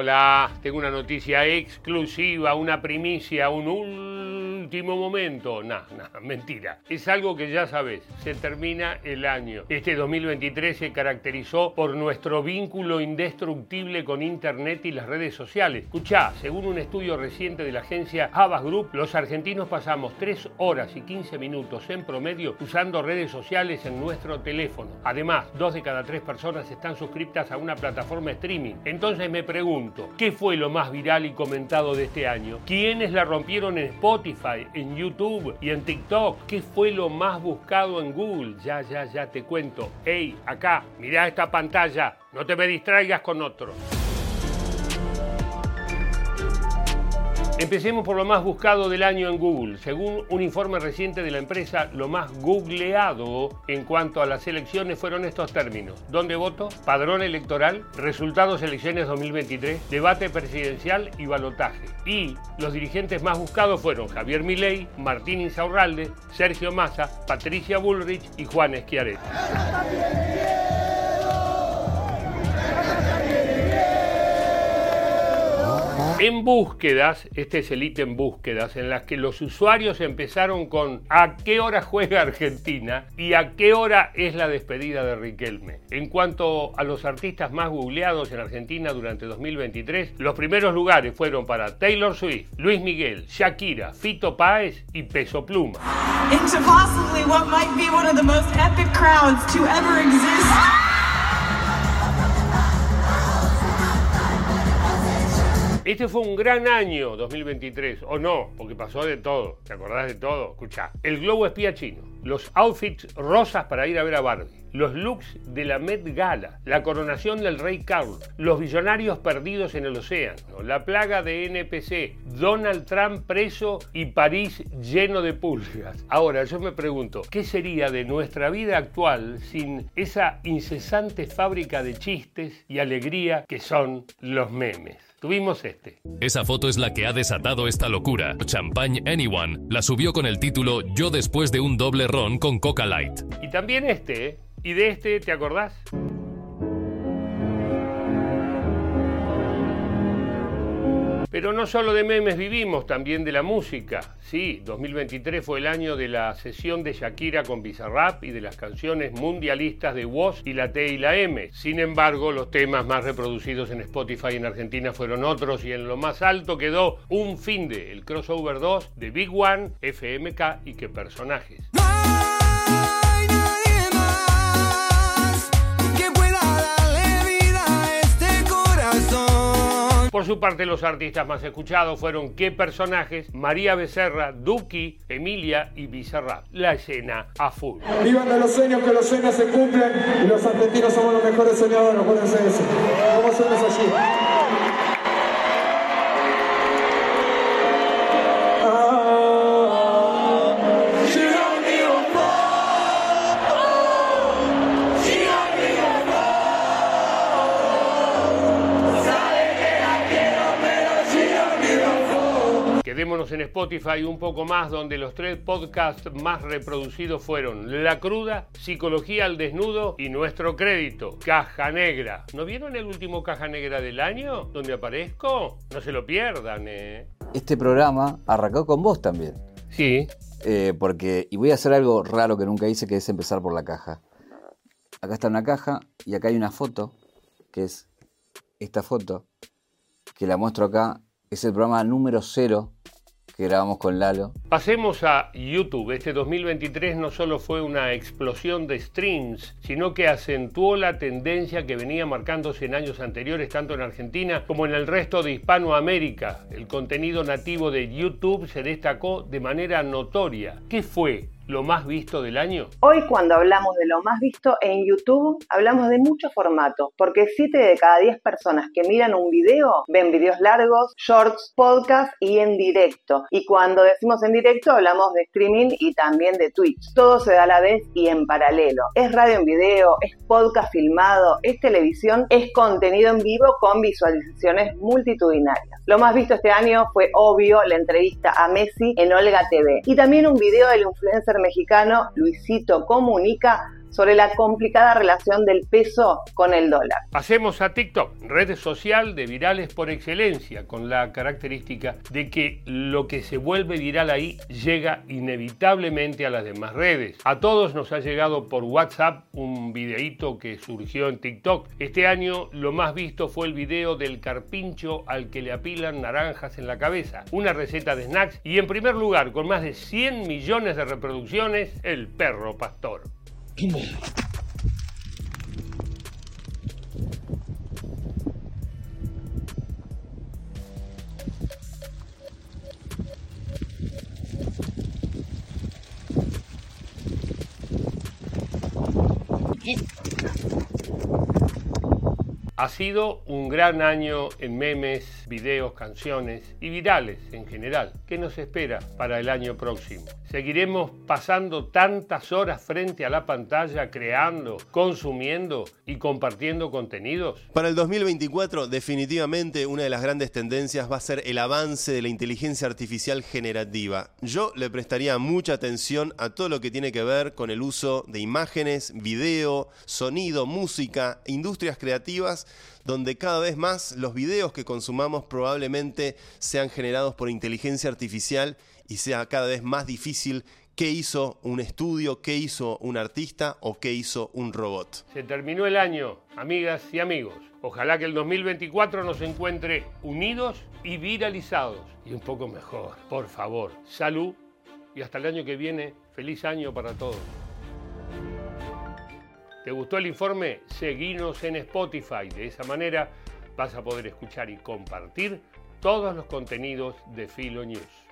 Hola, tengo una noticia exclusiva, una primicia, un último momento. Nah, nah, mentira. Es algo que ya sabes. Se termina el año. Este 2023 se caracterizó por nuestro vínculo indestructible con Internet y las redes sociales. Escuchá, según un estudio reciente de la agencia Havas Group, los argentinos pasamos 3 horas y 15 minutos en promedio usando redes sociales en nuestro teléfono. Además, dos de cada tres personas están suscritas a una plataforma streaming. Entonces me pregunto, ¿qué fue lo más viral y comentado de este año? ¿Quiénes la rompieron en Spotify, en YouTube y en TikTok? ¿Qué fue lo más buscado en Google? Ya, ya, ya te cuento. Hey, acá, mira esta pantalla, no te me distraigas con otro. Empecemos por lo más buscado del año en Google. Según un informe reciente de la empresa, lo más googleado en cuanto a las elecciones fueron estos términos. ¿Dónde voto? Padrón electoral, resultados elecciones 2023, debate presidencial y balotaje. Y los dirigentes más buscados fueron Javier Milei, Martín Insaurralde, Sergio Massa, Patricia Bullrich y Juan Schiaretti. En búsquedas, este es el ítem búsquedas, en las que los usuarios empezaron con a qué hora juega Argentina y a qué hora es la despedida de Riquelme. En cuanto a los artistas más googleados en Argentina durante 2023, los primeros lugares fueron para Taylor Swift, Luis Miguel, Shakira, Fito Páez y Peso Pluma. Into possibly what might be one of the most epic crowds to ever exist. Este fue un gran año 2023, o no, porque pasó de todo. ¿Te acordás de todo? Escucha, el globo espía chino, los outfits rosas para ir a ver a Barbie, los looks de la Met Gala, la coronación del rey Carlos, los billonarios perdidos en el océano, la plaga de NPC, Donald Trump preso y París lleno de pulgas. Ahora, yo me pregunto, ¿qué sería de nuestra vida actual sin esa incesante fábrica de chistes y alegría que son los memes? Tuvimos este. Esa foto es la que ha desatado esta locura. Champagne Anyone la subió con el título Yo después de un doble ron con Coca Light. Y también este, ¿eh? ¿Y de este te acordás? Pero no solo de memes vivimos, también de la música. Sí, 2023 fue el año de la sesión de Shakira con Bizarrap y de las canciones mundialistas de Woz y la T y la M. Sin embargo, los temas más reproducidos en Spotify en Argentina fueron otros y en lo más alto quedó Un fin de, el crossover 2 de Big One, FMK y qué personajes. Por su parte, los artistas más escuchados fueron qué personajes, María Becerra, Duki, Emilia y Bizarrap. La escena a full. Vivan de los sueños, que los sueños se cumplen y los argentinos somos los mejores soñadores, acuérdense de eso. Quedémonos en Spotify un poco más, donde los tres podcasts más reproducidos fueron La Cruda, Psicología al Desnudo y Nuestro Crédito, Caja Negra. ¿No vieron el último Caja Negra del año, donde aparezco? No se lo pierdan, ¿eh? Este programa arrancó con vos también. Sí. Eh, porque, y voy a hacer algo raro que nunca hice, que es empezar por la caja. Acá está una caja y acá hay una foto, que es esta foto, que la muestro acá. Es el programa número cero grabamos con Lalo. Pasemos a YouTube. Este 2023 no solo fue una explosión de streams, sino que acentuó la tendencia que venía marcándose en años anteriores, tanto en Argentina como en el resto de Hispanoamérica. El contenido nativo de YouTube se destacó de manera notoria. ¿Qué fue? Lo más visto del año? Hoy cuando hablamos de lo más visto en YouTube, hablamos de muchos formatos, porque 7 de cada 10 personas que miran un video ven videos largos, shorts, podcast y en directo. Y cuando decimos en directo hablamos de streaming y también de Twitch. Todo se da a la vez y en paralelo. Es radio en video, es podcast filmado, es televisión, es contenido en vivo con visualizaciones multitudinarias. Lo más visto este año fue obvio la entrevista a Messi en Olga TV y también un video del influencer mexicano Luisito Comunica sobre la complicada relación del peso con el dólar. Hacemos a TikTok, red social de virales por excelencia, con la característica de que lo que se vuelve viral ahí llega inevitablemente a las demás redes. A todos nos ha llegado por WhatsApp un videíto que surgió en TikTok. Este año lo más visto fue el video del carpincho al que le apilan naranjas en la cabeza, una receta de snacks y en primer lugar, con más de 100 millones de reproducciones, el perro pastor. もえっ Ha sido un gran año en memes, videos, canciones y virales en general. ¿Qué nos espera para el año próximo? ¿Seguiremos pasando tantas horas frente a la pantalla creando, consumiendo y compartiendo contenidos? Para el 2024 definitivamente una de las grandes tendencias va a ser el avance de la inteligencia artificial generativa. Yo le prestaría mucha atención a todo lo que tiene que ver con el uso de imágenes, video, sonido, música, industrias creativas donde cada vez más los videos que consumamos probablemente sean generados por inteligencia artificial y sea cada vez más difícil qué hizo un estudio, qué hizo un artista o qué hizo un robot. Se terminó el año, amigas y amigos. Ojalá que el 2024 nos encuentre unidos y viralizados y un poco mejor. Por favor, salud y hasta el año que viene, feliz año para todos. ¿Te gustó el informe? Seguinos en Spotify. De esa manera vas a poder escuchar y compartir todos los contenidos de Filo News.